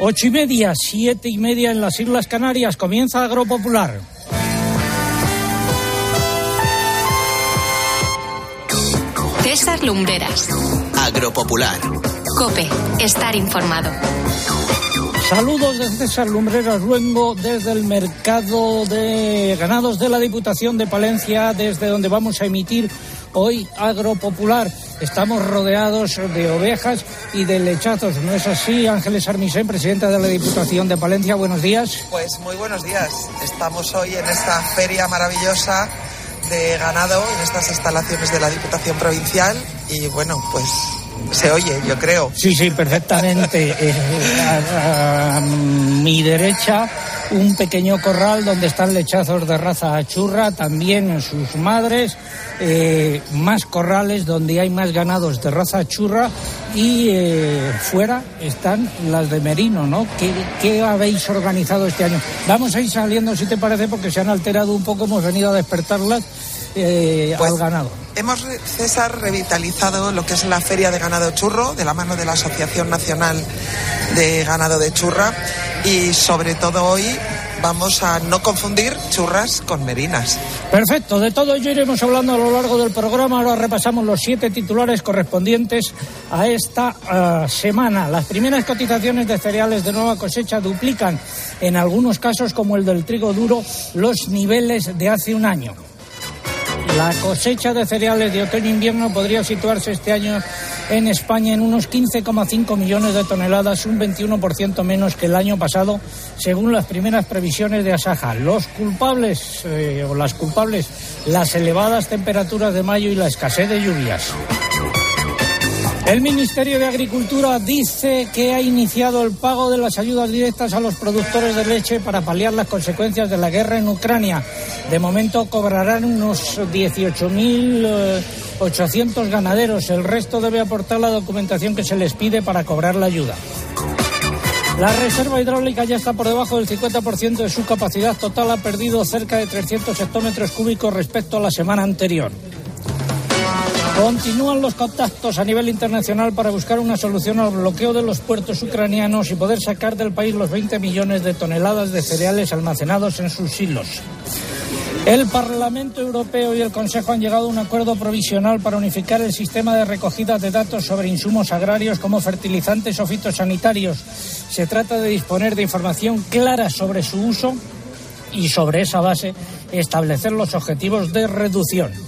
Ocho y media, siete y media en las Islas Canarias. Comienza Agropopular. César Lumbreras. Agropopular. Cope. Estar informado. Saludos desde César Lumbreras Luengo, desde el mercado de ganados de la Diputación de Palencia, desde donde vamos a emitir hoy Agropopular. Estamos rodeados de ovejas y de lechazos. ¿No es así, Ángeles Armisen, presidenta de la Diputación de Palencia? Buenos días. Pues muy buenos días. Estamos hoy en esta feria maravillosa de ganado en estas instalaciones de la Diputación Provincial y bueno, pues se oye, yo creo. Sí, sí, perfectamente. Eh, a, a mi derecha un pequeño corral donde están lechazos de raza churra, también sus madres, eh, más corrales donde hay más ganados de raza churra y eh, fuera están las de merino, ¿no? ¿Qué, ¿Qué, habéis organizado este año? Vamos a ir saliendo, si te parece, porque se han alterado un poco, hemos venido a despertarlas eh, Pues, al ganado. Hemos, César, revitalizado lo que es la Feria de Ganado Churro, de la mano de la Asociación Nacional de Ganado de Churra, y sobre todo hoy vamos a no confundir churras con merinas. Perfecto, de todo ello iremos hablando a lo largo del programa. Ahora repasamos los siete titulares correspondientes a esta uh, semana. Las primeras cotizaciones de cereales de nueva cosecha duplican, en algunos casos, como el del trigo duro, los niveles de hace un año. La cosecha de cereales de otoño-invierno podría situarse este año en España en unos 15,5 millones de toneladas, un 21% menos que el año pasado, según las primeras previsiones de Asaja. Los culpables, eh, o las culpables, las elevadas temperaturas de mayo y la escasez de lluvias. El Ministerio de Agricultura dice que ha iniciado el pago de las ayudas directas a los productores de leche para paliar las consecuencias de la guerra en Ucrania. De momento cobrarán unos 18.800 ganaderos. El resto debe aportar la documentación que se les pide para cobrar la ayuda. La reserva hidráulica ya está por debajo del 50% de su capacidad total. Ha perdido cerca de 300 hectómetros cúbicos respecto a la semana anterior. Continúan los contactos a nivel internacional para buscar una solución al bloqueo de los puertos ucranianos y poder sacar del país los 20 millones de toneladas de cereales almacenados en sus silos. El Parlamento Europeo y el Consejo han llegado a un acuerdo provisional para unificar el sistema de recogida de datos sobre insumos agrarios como fertilizantes o fitosanitarios. Se trata de disponer de información clara sobre su uso y sobre esa base establecer los objetivos de reducción.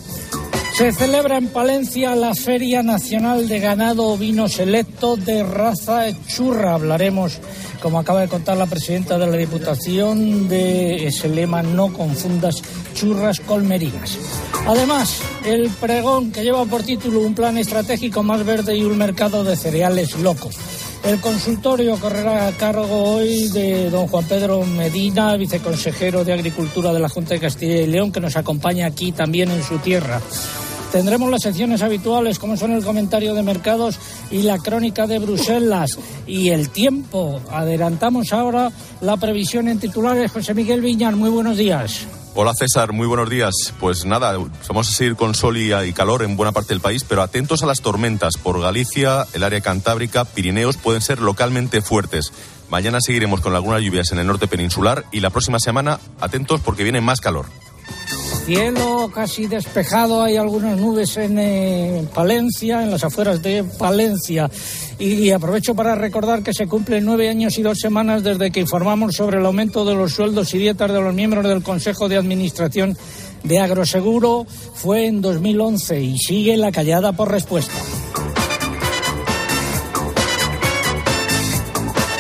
Se celebra en Palencia la Feria Nacional de Ganado Ovino Selecto de raza churra. Hablaremos, como acaba de contar la presidenta de la Diputación, de ese lema no confundas churras con merinas. Además, el pregón que lleva por título un plan estratégico más verde y un mercado de cereales locos. El consultorio correrá a cargo hoy de don Juan Pedro Medina, viceconsejero de Agricultura de la Junta de Castilla y León, que nos acompaña aquí también en su tierra. Tendremos las secciones habituales, como son el comentario de mercados y la crónica de Bruselas. Y el tiempo. Adelantamos ahora la previsión en titulares. José Miguel Viñar, muy buenos días. Hola César, muy buenos días. Pues nada, vamos a seguir con sol y, calor en buena parte del país, pero atentos a las tormentas. Por Galicia, el área cantábrica, Pirineos pueden ser localmente fuertes. Mañana seguiremos con algunas lluvias en el norte peninsular y la próxima semana atentos porque viene más calor. Cielo casi despejado, hay algunas nubes en eh, Palencia, en las afueras de Palencia. Y, y, aprovecho para recordar que se cumplen nueve años y dos semanas desde que informamos sobre el aumento de los sueldos y dietas de los miembros del Consejo de Administración de Agroseguro. Fue en 2011 y sigue la callada por respuesta.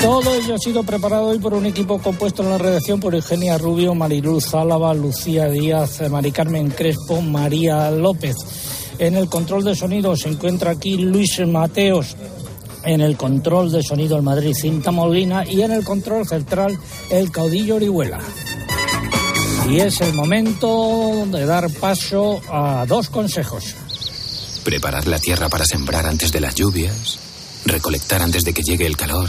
Todo ello ha sido preparado hoy por un equipo compuesto en la redacción por Eugenia Rubio, Mariluz Álava, Lucía Díaz, Mari Carmen Crespo, María López. En el control de sonido se encuentra aquí Luis Mateos. En el control de sonido el Madrid Cinta Molina y en el control central el caudillo Orihuela. Y es el momento de dar paso a dos consejos. Preparar la tierra para sembrar antes de las lluvias, recolectar antes de que llegue el calor.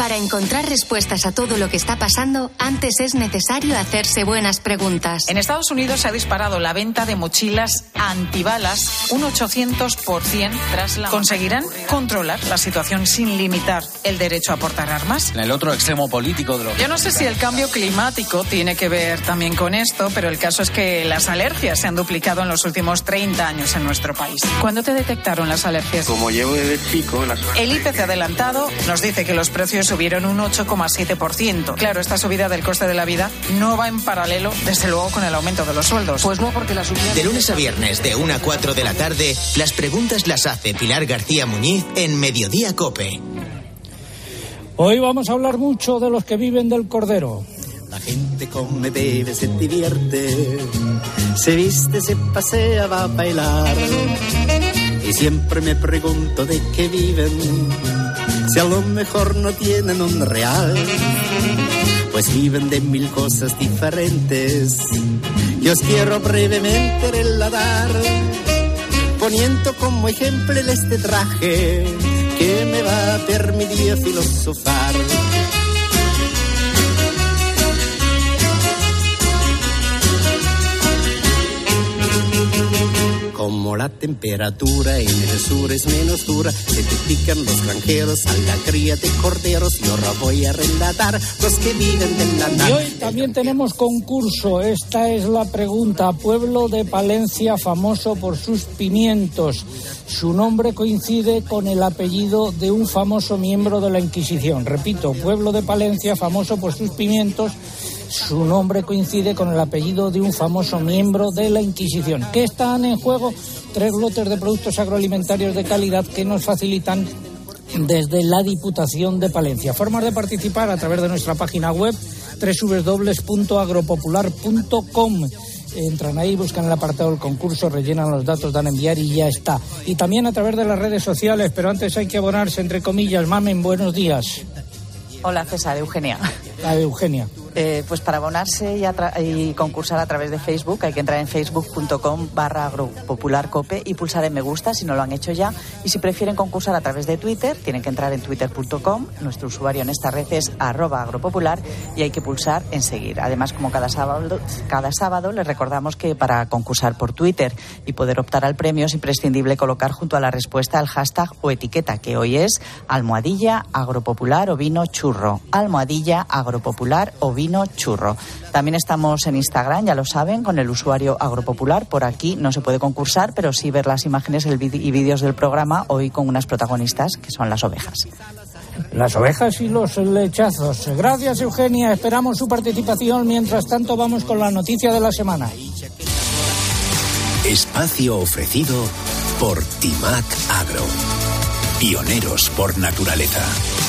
Para encontrar respuestas a todo lo que está pasando, antes es necesario hacerse buenas preguntas. En Estados Unidos se ha disparado la venta de mochilas antibalas un 800% tras la... ¿Conseguirán controlar la situación sin limitar el derecho a portar armas? En el otro extremo político de lo... Yo no sé si el cambio climático tiene que ver también con esto, pero el caso es que las alergias se han duplicado en los últimos 30 años en nuestro país. ¿Cuándo te detectaron las alergias? Como llevo desde chico... Las... El IPC adelantado nos dice que los precios subieron un 8,7%. Claro, esta subida del coste de la vida no va en paralelo, desde luego, con el aumento de los sueldos. Pues no, porque la subida... De lunes a viernes, de 1 a 4 de la tarde, las preguntas las hace Pilar García Muñiz en Mediodía Cope. Hoy vamos a hablar mucho de los que viven del cordero. La gente come, bebe, se divierte, se viste, se pasea, va a bailar. Y siempre me pregunto de qué viven si a lo mejor no tienen un real, pues viven de mil cosas diferentes. Y os quiero brevemente relatar, poniendo como ejemplo este traje que me va a permitir filosofar. Como la temperatura en el sur es menos dura, se te pican los granjeros a la cría de corderos. Y ahora voy a relatar los que viven de la nada. Y hoy también tenemos concurso. Esta es la pregunta. Pueblo de Palencia famoso por sus pimientos. Su nombre coincide con el apellido de un famoso miembro de la Inquisición. Repito, pueblo de Palencia famoso por sus pimientos su nombre coincide con el apellido de un famoso miembro de la Inquisición. ¿Qué están en juego? Tres lotes de productos agroalimentarios de calidad que nos facilitan desde la Diputación de Palencia. Formas de participar a través de nuestra página web www.agropopular.com. Entran ahí, buscan el apartado del concurso, rellenan los datos, dan a enviar y ya está. Y también a través de las redes sociales, pero antes hay que abonarse, entre comillas. Mamen, buenos días. Hola César, Eugenia. La Eugenia. Eh, pues para abonarse y, concursar a través de Facebook hay que entrar en facebook.com barra agropopularcope y pulsar en me gusta si no lo han hecho ya. Y si prefieren concursar a través de Twitter, tienen que entrar en twitter.com. Nuestro usuario en esta red es arroba agropopular y hay que pulsar en seguir. Además, como cada sábado, cada sábado, les recordamos que para concursar por Twitter y poder optar al premio es imprescindible colocar junto a la respuesta el hashtag o etiqueta, que hoy es almohadilla agropopular o vino churro. Almohadilla agropopular o vino churro. También estamos en Instagram, ya lo saben, con el usuario agropopular. Por aquí no se puede concursar, pero sí ver las imágenes y vídeos del programa hoy con unas protagonistas que son las ovejas. Las ovejas y los lechazos. Gracias, Eugenia. Esperamos su participación. Mientras tanto, vamos con la noticia de la semana. Espacio ofrecido por Timac Agro. Pioneros por naturaleza.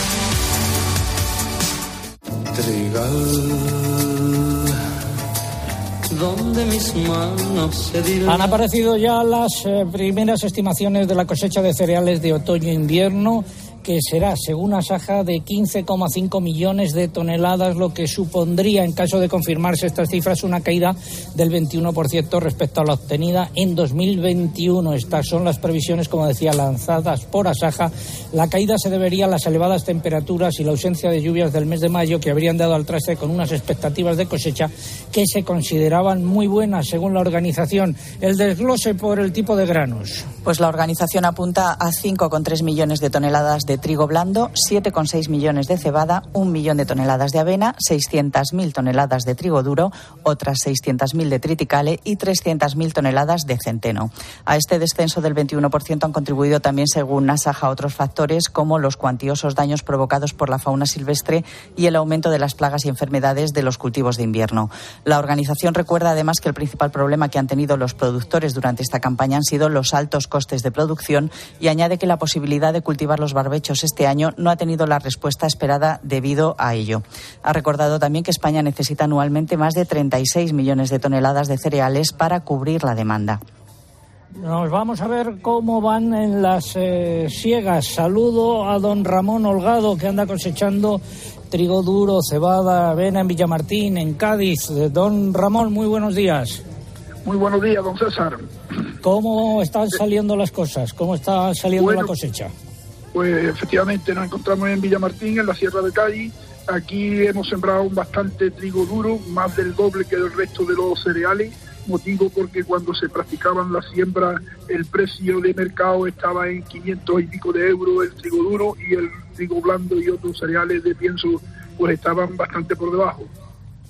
Donde mis manos Han aparecido ya las eh, primeras estimaciones de la cosecha de cereales de otoño-invierno que será, según Asaja, de 15,5 millones de toneladas, lo que supondría, en caso de confirmarse estas cifras, una caída del 21% respecto a la obtenida en 2021. Estas son las previsiones, como decía, lanzadas por Asaja. La caída se debería a las elevadas temperaturas y la ausencia de lluvias del mes de mayo, que habrían dado al traste con unas expectativas de cosecha que se consideraban muy buenas, según la organización. El desglose por el tipo de granos. Pues la organización apunta a 5,3 millones de toneladas de trigo blando, 7,6 millones de cebada, un millón de toneladas de avena, 600.000 toneladas de trigo duro, otras 600.000 de triticale y 300.000 toneladas de centeno. A este descenso del 21% han contribuido también, según Nasaja, otros factores como los cuantiosos daños provocados por la fauna silvestre y el aumento de las plagas y enfermedades de los cultivos de invierno. La organización recuerda además que el principal problema que han tenido los productores durante esta campaña han sido los altos costes de producción y añade que la posibilidad de cultivar los barbechos este año no ha tenido la respuesta esperada debido a ello. Ha recordado también que España necesita anualmente más de 36 millones de toneladas de cereales para cubrir la demanda. Nos vamos a ver cómo van en las eh, siegas. Saludo a don Ramón Holgado, que anda cosechando trigo duro, cebada, avena en Villamartín, en Cádiz. Don Ramón, muy buenos días. Muy buenos días, don César. ¿Cómo están saliendo las cosas? ¿Cómo está saliendo la cosecha? Pues efectivamente nos encontramos en Villamartín, en la Sierra de Cádiz. Aquí hemos sembrado bastante trigo duro, más del doble que el resto de los cereales. Motivo porque cuando se practicaban las siembras el precio de mercado estaba en 500 y pico de euros el trigo duro y el trigo blando y otros cereales de pienso pues estaban bastante por debajo.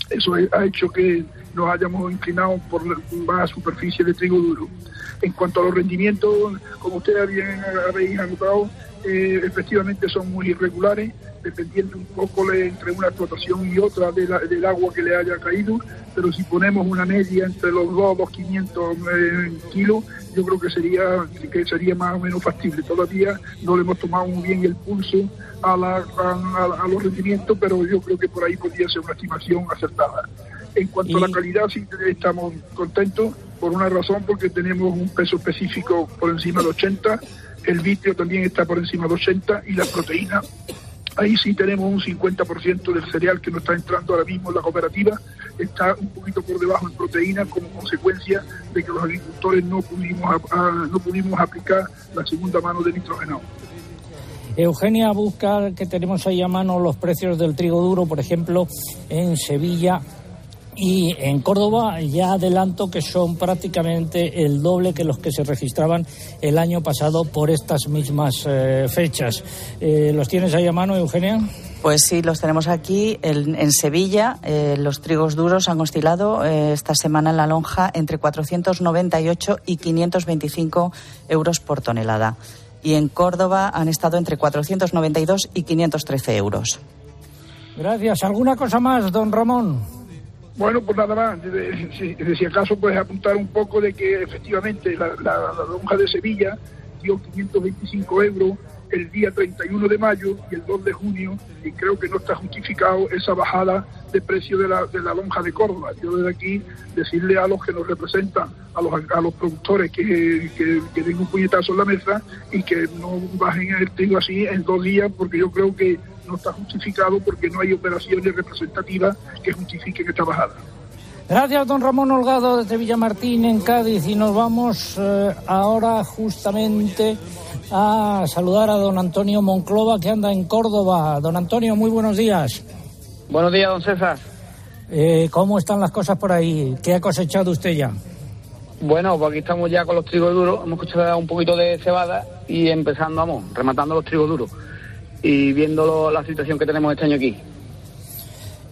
Eso ha hecho que nos hayamos inclinado por más superficie de trigo duro. En cuanto a los rendimientos, como ustedes bien habéis anotado, eh, efectivamente son muy irregulares, dependiendo un poco entre una explotación y otra del agua que le haya caído, pero si ponemos una media entre los dos, los 500 eh, kilos, yo creo que sería, que sería más o menos factible. Todavía no le hemos tomado muy bien el pulso a, a, los rendimientos, pero yo creo que por ahí podría ser una estimación acertada. En cuanto a la calidad, sí estamos contentos por una razón, porque tenemos un peso específico por encima de 80 el vitrio también está por encima de 80 y la proteína, ahí sí tenemos un 50% del cereal que nos está entrando ahora mismo en la cooperativa, está un poquito por debajo en proteína como consecuencia de que los agricultores no pudimos, no pudimos aplicar la segunda mano de nitrógeno. Eugenia busca que tenemos ahí a mano los precios del trigo duro, por ejemplo, en Sevilla y en Córdoba ya adelanto que son prácticamente el doble que los que se registraban el año pasado por estas mismas eh, fechas. Eh, ¿Los tienes ahí a mano, Eugenia? Pues sí, los tenemos aquí. en Sevilla, eh, los trigos duros han oscilado esta semana en la lonja entre 498 y 525 euros por tonelada. Y en Córdoba han estado entre 492 y 513 euros. Gracias. ¿Alguna cosa más, don Ramón? Bueno, pues nada más, si, si, acaso puedes apuntar un poco de que efectivamente la, lonja de Sevilla dio 525 euros el día 31 de mayo y el 2 de junio y creo que no está justificado esa bajada de precio de la, de la lonja de Córdoba. Yo desde aquí decirle a los que nos representan, a los, a los productores que, que, den un puñetazo en la mesa y que no bajen el trigo así en dos días porque yo creo que no está justificado porque no hay operaciones representativas que justifiquen esta bajada. Gracias, don Ramón Holgado desde Villamartín, en Cádiz. Y nos vamos eh, ahora justamente a saludar a don Antonio Monclova, que anda en Córdoba. Don Antonio, muy buenos días. Buenos días, don César. Eh, ¿Cómo están las cosas por ahí? ¿Qué ha cosechado usted ya? Bueno, pues aquí estamos ya con los trigos duros. Hemos cosechado un poquito de cebada y empezando, vamos, rematando los trigos duros y viendo la situación que tenemos este año aquí.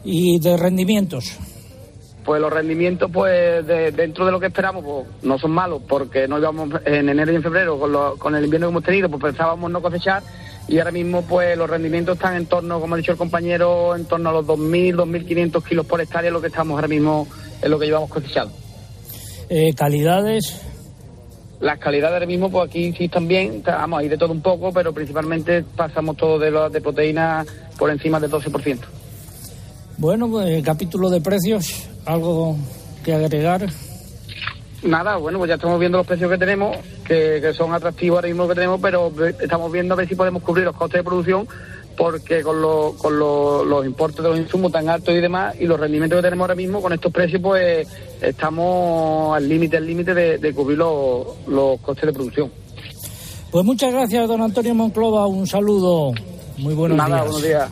¿Y de rendimientos? Pues los rendimientos, pues dentro de lo que esperamos, pues no son malos, porque no íbamos en enero y en febrero, con, con el invierno que hemos tenido, pues pensábamos no cosechar, y ahora mismo, pues los rendimientos están en torno, como ha dicho el compañero, en torno a los 2.000, 2.500 kilos por hectárea, lo que estamos ahora mismo en lo que llevamos cosechado. Eh, ¿Calidades? Las calidades ahora mismo, pues aquí sí también, vamos, hay de todo un poco, pero principalmente pasamos todo de, lo, de proteína por encima del 12%. Bueno, pues capítulo de precios, algo que agregar. Nada, bueno, pues ya estamos viendo los precios que tenemos, que, son atractivos ahora mismo que tenemos, pero estamos viendo a ver si podemos cubrir los costes de producción porque con, con los importes de los insumos tan altos y demás y los rendimientos que tenemos ahora mismo con estos precios pues estamos al límite al límite de, cubrir los, costes de producción. Pues muchas gracias don Antonio Monclova, un saludo, muy buenos Nada, buenos días.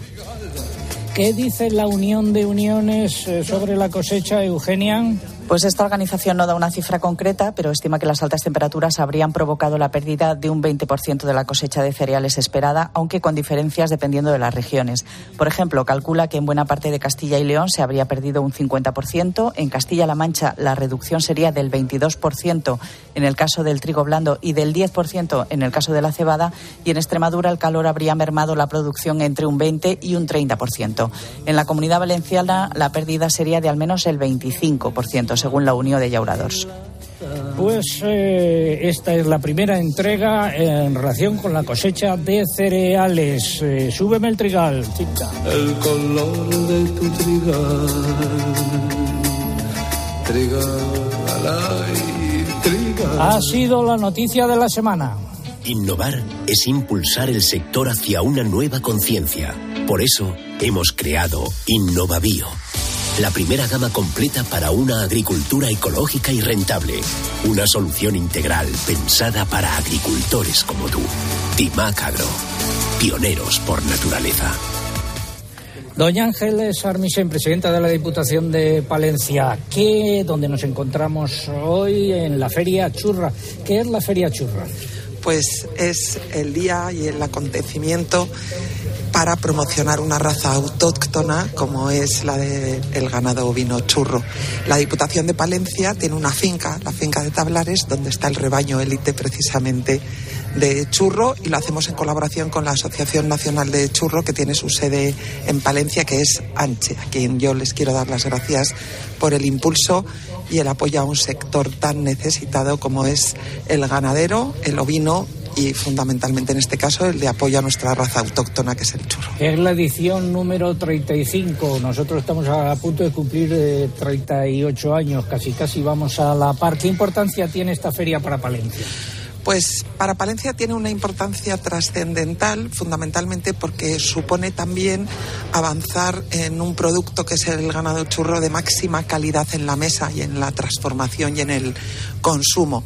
¿Qué dice la Unión de Uniones eh, sobre la cosecha, Eugenia? Pues esta organización no da una cifra concreta, pero estima que las altas temperaturas habrían provocado la pérdida de un 20% de la cosecha de cereales esperada, aunque con diferencias dependiendo de las regiones. Por ejemplo, calcula que en buena parte de Castilla y León se habría perdido un 50%, en Castilla-La Mancha la reducción sería del 22% en el caso del trigo blando y del 10% en el caso de la cebada, y en Extremadura el calor habría mermado la producción entre un 20 y un 30%. En la comunidad valenciana la pérdida sería de al menos el 25% según la Unión de Llauradors. Pues eh, esta es la primera entrega en relación con la cosecha de cereales. Eh, súbeme el trigal, El color de tu trigal, trigal, trigal. Ha sido la noticia de la semana. Innovar es impulsar el sector hacia una nueva conciencia. Por eso hemos creado InnovaBio, la primera gama completa para una agricultura ecológica y rentable. Una solución integral pensada para agricultores como tú. Timac Agro, pioneros por naturaleza. Doña Ángeles Armisen, presidenta de la Diputación de Palencia, ¿qué, donde nos encontramos hoy en la Feria Churra? ¿Qué es la Feria Churra? Pues es el día y el acontecimiento para promocionar una raza autóctona como es la del ganado ovino churro. La Diputación de Palencia tiene una finca, la finca de Tablares, donde está el rebaño élite precisamente de churro y lo hacemos en colaboración con la Asociación Nacional de Churro que tiene su sede en Palencia, que es ANCHE, a quien yo les quiero dar las gracias por el impulso y el apoyo a un sector tan necesitado como es el ganadero, el ovino y fundamentalmente en este caso el de apoyo a nuestra raza autóctona que es el churro. Es la edición número 35. Nosotros estamos a punto de cumplir eh, 38 años, casi casi vamos a la par. ¿Qué importancia tiene esta feria para Palencia? Pues para Palencia tiene una importancia trascendental, fundamentalmente porque supone también avanzar en un producto que es el ganado churro de máxima calidad en la mesa y en la transformación y en el consumo.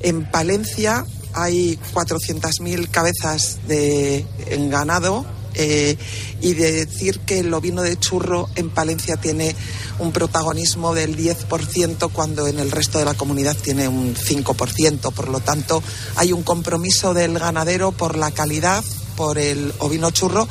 En Palencia hay 400.000 cabezas de ganado eh, y de decir que el ovino de churro en Palencia tiene un protagonismo del 10% cuando en el resto de la comunidad tiene un 5%. Por lo tanto, hay un compromiso del ganadero por la calidad, por el ovino churro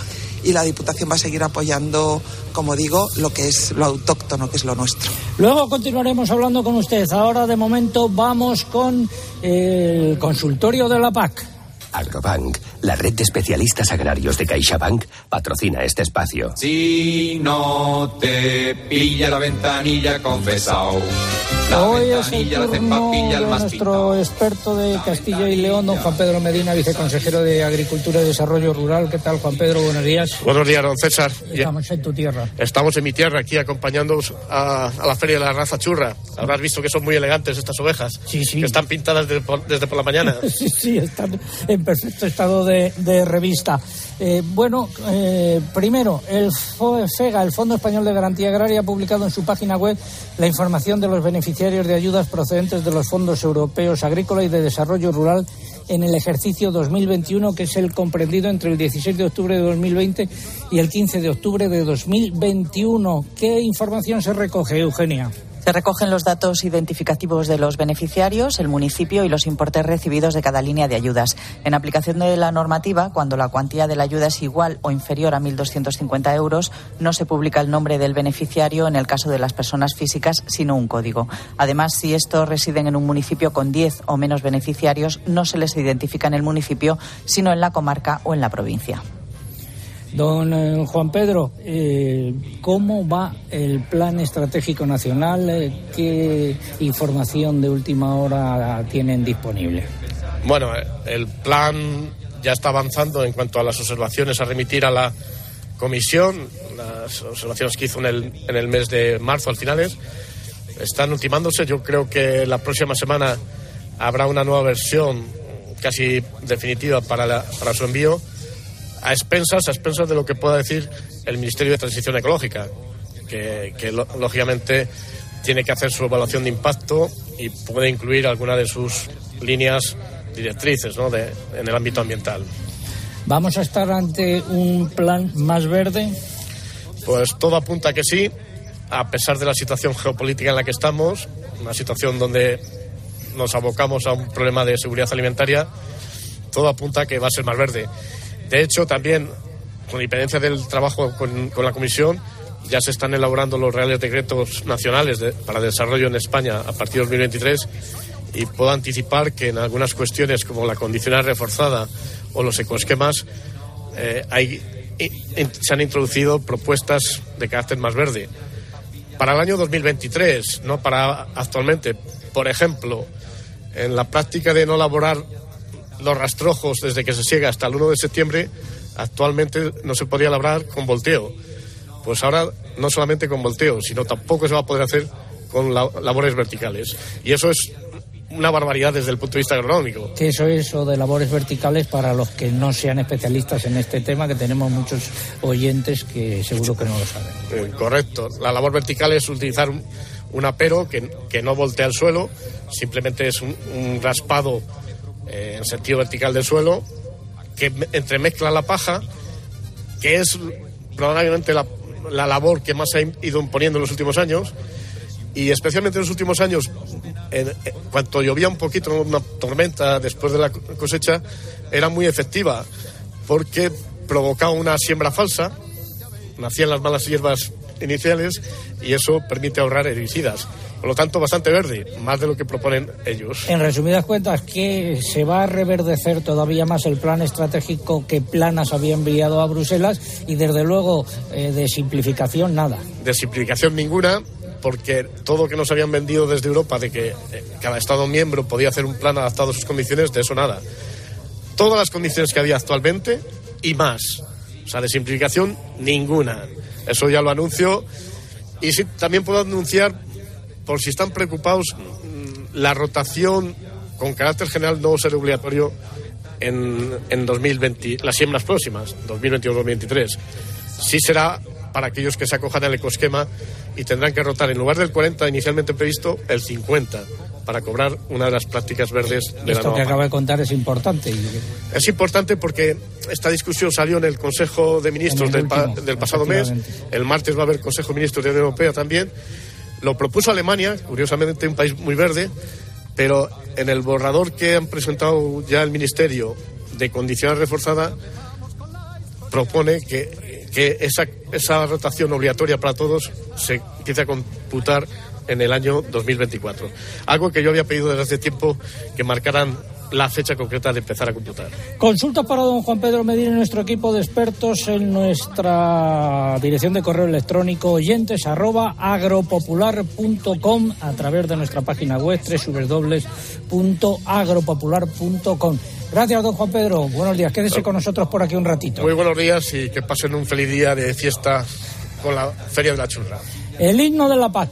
y la Diputación va a seguir apoyando, como digo, lo que es lo autóctono, que es lo nuestro. Luego continuaremos hablando con usted. Ahora, de momento, vamos con el consultorio de la PAC. Agrobank, la red de especialistas agrarios de CaixaBank, patrocina este espacio. Si no te pilla la ventanilla, confesao. La Hoy es el la turno de más nuestro experto de Castilla y León, don Juan Pedro Medina, viceconsejero de Agricultura y Desarrollo Rural. ¿Qué tal, Juan Pedro? Buenos días. Buenos días, don César. Estamos en tu tierra. Estamos en mi tierra, aquí acompañándoos a, a la Feria de la Raza Churra. Habrás visto que son muy elegantes estas ovejas. Sí, sí. Que están pintadas de desde por la mañana. Sí, sí, están en perfecto estado de, de revista. Eh, bueno, eh, primero, el FEGA, el Fondo Español de Garantía Agraria, ha publicado en su página web la información de los beneficiarios de ayudas procedentes de los fondos europeos agrícola y de desarrollo rural en el ejercicio 2021, que es el comprendido entre el 16 de octubre de 2020 y el 15 de octubre de 2021. ¿Qué información se recoge, Eugenia? Se recogen los datos identificativos de los beneficiarios, el municipio y los importes recibidos de cada línea de ayudas. En aplicación de la normativa, cuando la cuantía de la ayuda es igual o inferior a 1.250 euros, no se publica el nombre del beneficiario en el caso de las personas físicas, sino un código. Además, si estos residen en un municipio con 10 o menos beneficiarios, no se les identifica en el municipio, sino en la comarca o en la provincia. Don eh, Juan Pedro, eh, ¿cómo va el plan estratégico nacional? Eh, ¿Qué información de última hora tienen disponible? Bueno, el plan ya está avanzando en cuanto a las observaciones a remitir a la comisión. Las observaciones que hizo en el, en el mes de marzo, al finales, están ultimándose. Yo creo que la próxima semana habrá una nueva versión casi definitiva para, la- para su envío a expensas, a expensas de lo que pueda decir el Ministerio de Transición Ecológica, que, lógicamente tiene que hacer su evaluación de impacto y puede incluir alguna de sus líneas directrices ¿no? de, en el ámbito ambiental. ¿Vamos a estar ante un plan más verde? Pues todo apunta a que sí, a pesar de la situación geopolítica en la que estamos, una situación donde nos abocamos a un problema de seguridad alimentaria, todo apunta a que va a ser más verde. De hecho, también, con independencia del trabajo con, la Comisión, ya se están elaborando los reales decretos nacionales para desarrollo en España a partir de 2023 y puedo anticipar que en algunas cuestiones como la condicional reforzada o los ecoesquemas eh, se han introducido propuestas de carácter más verde. Para el año 2023, no para actualmente, por ejemplo, en la práctica de no elaborar los rastrojos desde que se siega hasta el 1 de septiembre, actualmente no se podía labrar con volteo. Pues ahora no solamente con volteo, sino tampoco se va a poder hacer con la- labores verticales. Y eso es una barbaridad desde el punto de vista agronómico. Que eso es o de labores verticales para los que no sean especialistas en este tema, que tenemos muchos oyentes que seguro que no lo saben. Eh, correcto. La labor vertical es utilizar un, un apero que, que, no voltea el suelo, simplemente es un, un raspado eh, en sentido vertical del suelo que entremezcla la paja, que es probablemente la, la labor que más ha ido imponiendo en los últimos años. Y especialmente en los últimos años, en, en, cuando llovía un poquito, una tormenta después de la cosecha, era muy efectiva porque provocaba una siembra falsa, nacían las malas hierbas iniciales y eso permite ahorrar herbicidas. Por lo tanto, bastante verde, más de lo que proponen ellos. En resumidas cuentas, que se va a reverdecer todavía más el plan estratégico que Planas había enviado a Bruselas y, desde luego, eh, de simplificación, nada. De simplificación ninguna, porque todo lo que nos habían vendido desde Europa de que cada Estado miembro podía hacer un plan adaptado a sus condiciones, de eso nada. Todas las condiciones que había actualmente y más. O sea, de simplificación ninguna. Eso ya lo anuncio. Y sí, también puedo anunciar, por si están preocupados, la rotación con carácter general no ser obligatorio en, en 2020, las siembras próximas, 2022-2023. Sí será para aquellos que se acojan al ecosquema y tendrán que rotar en lugar del 40 inicialmente previsto, el 50 para cobrar una de las prácticas verdes de Esto la que acaba de contar es importante. Es importante porque esta discusión salió en el Consejo de Ministros del, último, pa del, pasado mes. El martes va a haber Consejo de Ministros de la Unión Europea también. Lo propuso Alemania, curiosamente un país muy verde, pero en el borrador que han presentado ya el Ministerio de condiciones reforzada propone que, que esa, esa rotación obligatoria para todos se empiece a computar en el año 2024. Algo que yo había pedido desde hace tiempo que marcaran la fecha concreta de empezar a computar. Consulta para don Juan Pedro Medina y nuestro equipo de expertos en nuestra dirección de correo electrónico oyentes arroba agropopular.com a través de nuestra página web www.agropopular.com. Gracias, don Juan Pedro. Buenos días. Quédese con nosotros por aquí un ratito. Muy buenos días y que pasen un feliz día de fiesta con la Feria de la Churra. El himno de la PAC.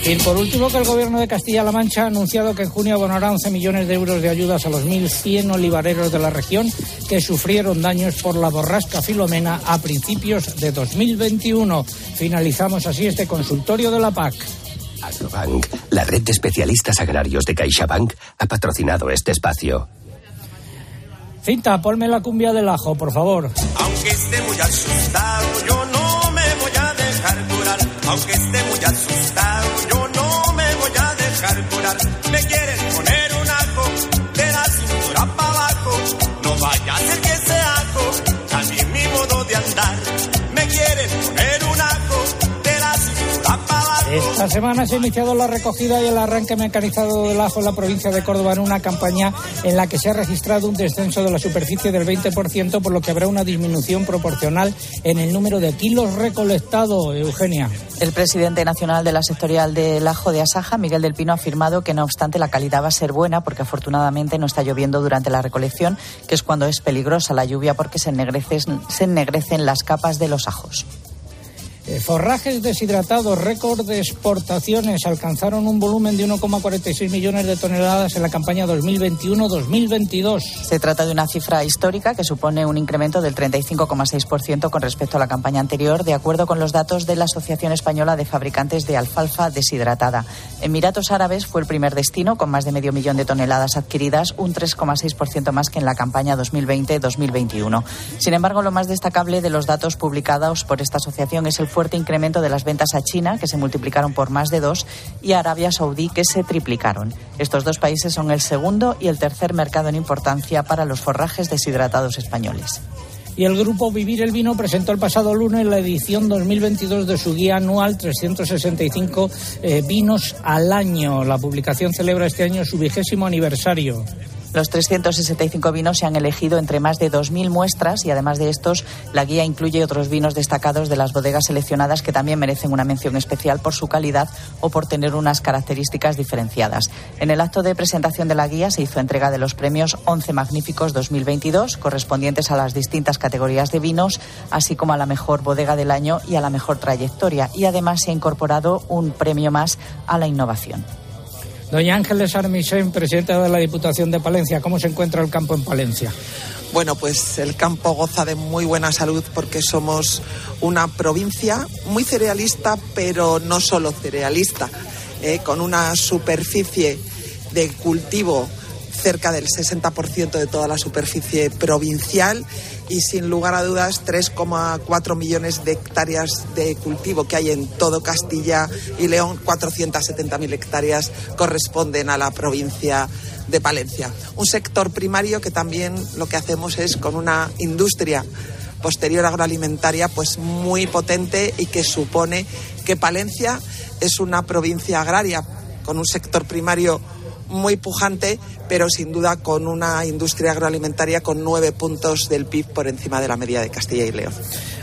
Decir, por último, que el Gobierno de Castilla-La Mancha ha anunciado que en junio abonará 11 millones de euros de ayudas a los 1.100 olivareros de la región que sufrieron daños por la borrasca Filomena a principios de 2021. Finalizamos así este consultorio de la PAC. Agrobank, la red de especialistas agrarios de CaixaBank, ha patrocinado este espacio. Cinta, ponme la cumbia del ajo, por favor. Aunque esté muy asustado, yo no me voy a dejar curar. Aunque esté muy asustado, Me quieren Esta semana se ha iniciado la recogida y el arranque mecanizado del ajo en la provincia de Córdoba en una campaña en la que se ha registrado un descenso de la superficie del 20%, por lo que habrá una disminución proporcional en el número de kilos recolectados. Eugenia. El presidente nacional de la sectorial del ajo de Asaja, Miguel del Pino, ha afirmado que no obstante la calidad va a ser buena porque afortunadamente no está lloviendo durante la recolección, que es cuando es peligrosa la lluvia porque se ennegrecen, se ennegrecen las capas de los ajos. Forrajes deshidratados, récord de exportaciones, alcanzaron un volumen de 1,46 millones de toneladas en la campaña 2021-2022. Se trata de una cifra histórica que supone un incremento del 35,6% con respecto a la campaña anterior, de acuerdo con los datos de la Asociación Española de Fabricantes de Alfalfa Deshidratada. Emiratos Árabes fue el primer destino, con más de medio millón de toneladas adquiridas, un 3,6% más que en la campaña 2020-2021. Sin embargo, lo más destacable de los datos publicados por esta asociación es el fuerte incremento de las ventas a China, que se multiplicaron por más de dos, y a Arabia Saudí, que se triplicaron. Estos dos países son el segundo y el tercer mercado en importancia para los forrajes deshidratados españoles. Y el grupo Vivir el Vino presentó el pasado lunes la edición 2022 de su guía anual 365 eh, vinos al año. La publicación celebra este año su vigésimo aniversario. Los 365 vinos se han elegido entre más de 2.000 muestras y además de estos, la guía incluye otros vinos destacados de las bodegas seleccionadas que también merecen una mención especial por su calidad o por tener unas características diferenciadas. En el acto de presentación de la guía se hizo entrega de los premios 11 Magníficos 2022, correspondientes a las distintas categorías de vinos, así como a la mejor bodega del año y a la mejor trayectoria. Y además se ha incorporado un premio más a la innovación. Doña Ángeles Armisen, presidenta de la Diputación de Palencia, ¿cómo se encuentra el campo en Palencia? Bueno, pues el campo goza de muy buena salud porque somos una provincia muy cerealista, pero no solo cerealista, eh, con una superficie de cultivo cerca del 60% de toda la superficie provincial y sin lugar a dudas 3,4 millones de hectáreas de cultivo que hay en todo Castilla y León, 470.000 hectáreas corresponden a la provincia de Palencia. Un sector primario que también lo que hacemos es con una industria posterior agroalimentaria pues muy potente y que supone que Palencia es una provincia agraria con un sector primario muy pujante, pero sin duda con una industria agroalimentaria con nueve puntos del PIB por encima de la media de Castilla y León.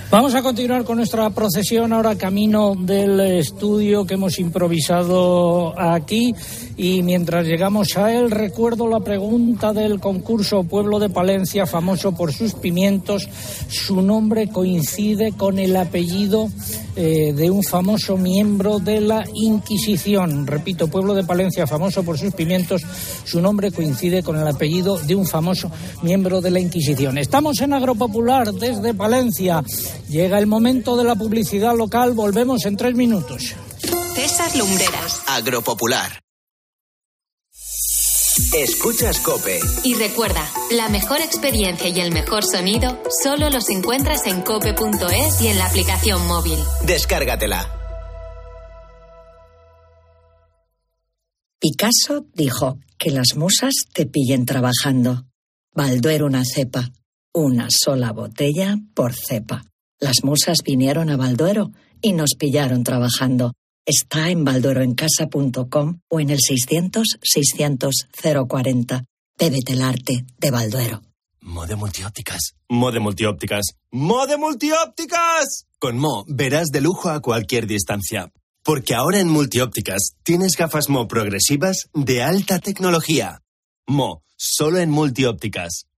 Vamos a continuar con nuestra procesión ahora camino del estudio que hemos improvisado aquí y mientras llegamos a él recuerdo la pregunta del concurso Pueblo de Palencia, famoso por sus pimientos. Su nombre coincide con el apellido eh, de un famoso miembro de la Inquisición. Repito, Pueblo de Palencia, famoso por sus pimientos. Su nombre coincide con el apellido de un famoso miembro de la Inquisición. Estamos en Agropopular desde Palencia. Llega el momento de la publicidad local. Volvemos en tres minutos. César Lumbreras. Agropopular. Escuchas Cope. Y recuerda, la mejor experiencia y el mejor sonido solo los encuentras en cope.es y en la aplicación móvil. Descárgatela. Picasso dijo que las musas te pillen trabajando. Balduero una cepa, una sola botella por cepa. Las musas vinieron a Balduero y nos pillaron trabajando. Está en baldueroencasa.com o en el 600-600-040. Bébete el arte de Balduero. Mode multiópticas. Mode multiópticas. Mode multiópticas. Con Mo verás de lujo a cualquier distancia. Porque ahora en multiópticas tienes gafas Mo progresivas de alta tecnología. Mo, solo en multiópticas.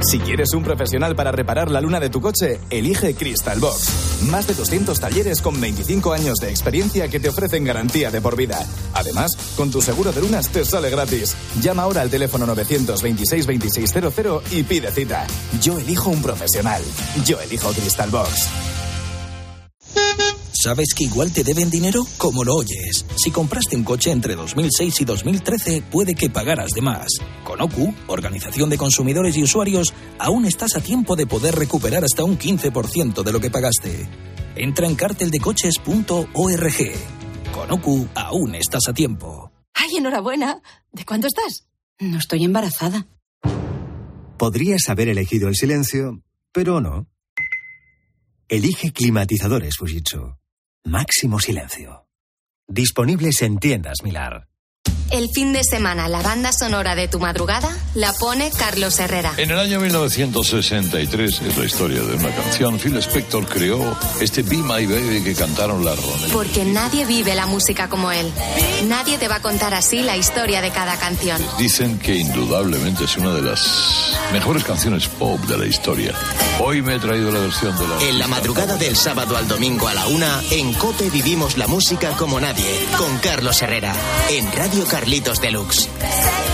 Si quieres un profesional para reparar la luna de tu coche, elige Crystal Box. Más de 200 talleres con 25 años de experiencia que te ofrecen garantía de por vida. Además, con tu seguro de lunas te sale gratis. Llama ahora al teléfono 926 2600 y pide cita. Yo elijo un profesional. Yo elijo Crystal Box. ¿Sabes que igual te deben dinero? Como lo oyes. Si compraste un coche entre 2006 y 2013, puede que pagaras de más. Con OCU, Organización de Consumidores y Usuarios, aún estás a tiempo de poder recuperar hasta un 15% de lo que pagaste. Entra en carteldecoches.org. Con OCU, aún estás a tiempo. ¡Ay, enhorabuena! ¿De cuánto estás? No estoy embarazada. Podrías haber elegido el silencio, pero no. Elige climatizadores Fujitsu. Máximo silencio. Disponibles en tiendas Milar. El fin de semana, la banda sonora de tu madrugada la pone Carlos Herrera. En el año 1963, es la historia de una canción, Phil Spector creó este Be My Baby que cantaron las Ronettes. Porque nadie vive la música como él. Nadie te va a contar así la historia de cada canción. Dicen que indudablemente es una de las mejores canciones pop de la historia. Hoy me he traído la versión de la... En la madrugada del sábado al domingo a la una, en Cope vivimos la música como nadie, con Carlos Herrera, en Radio Carlitos Deluxe.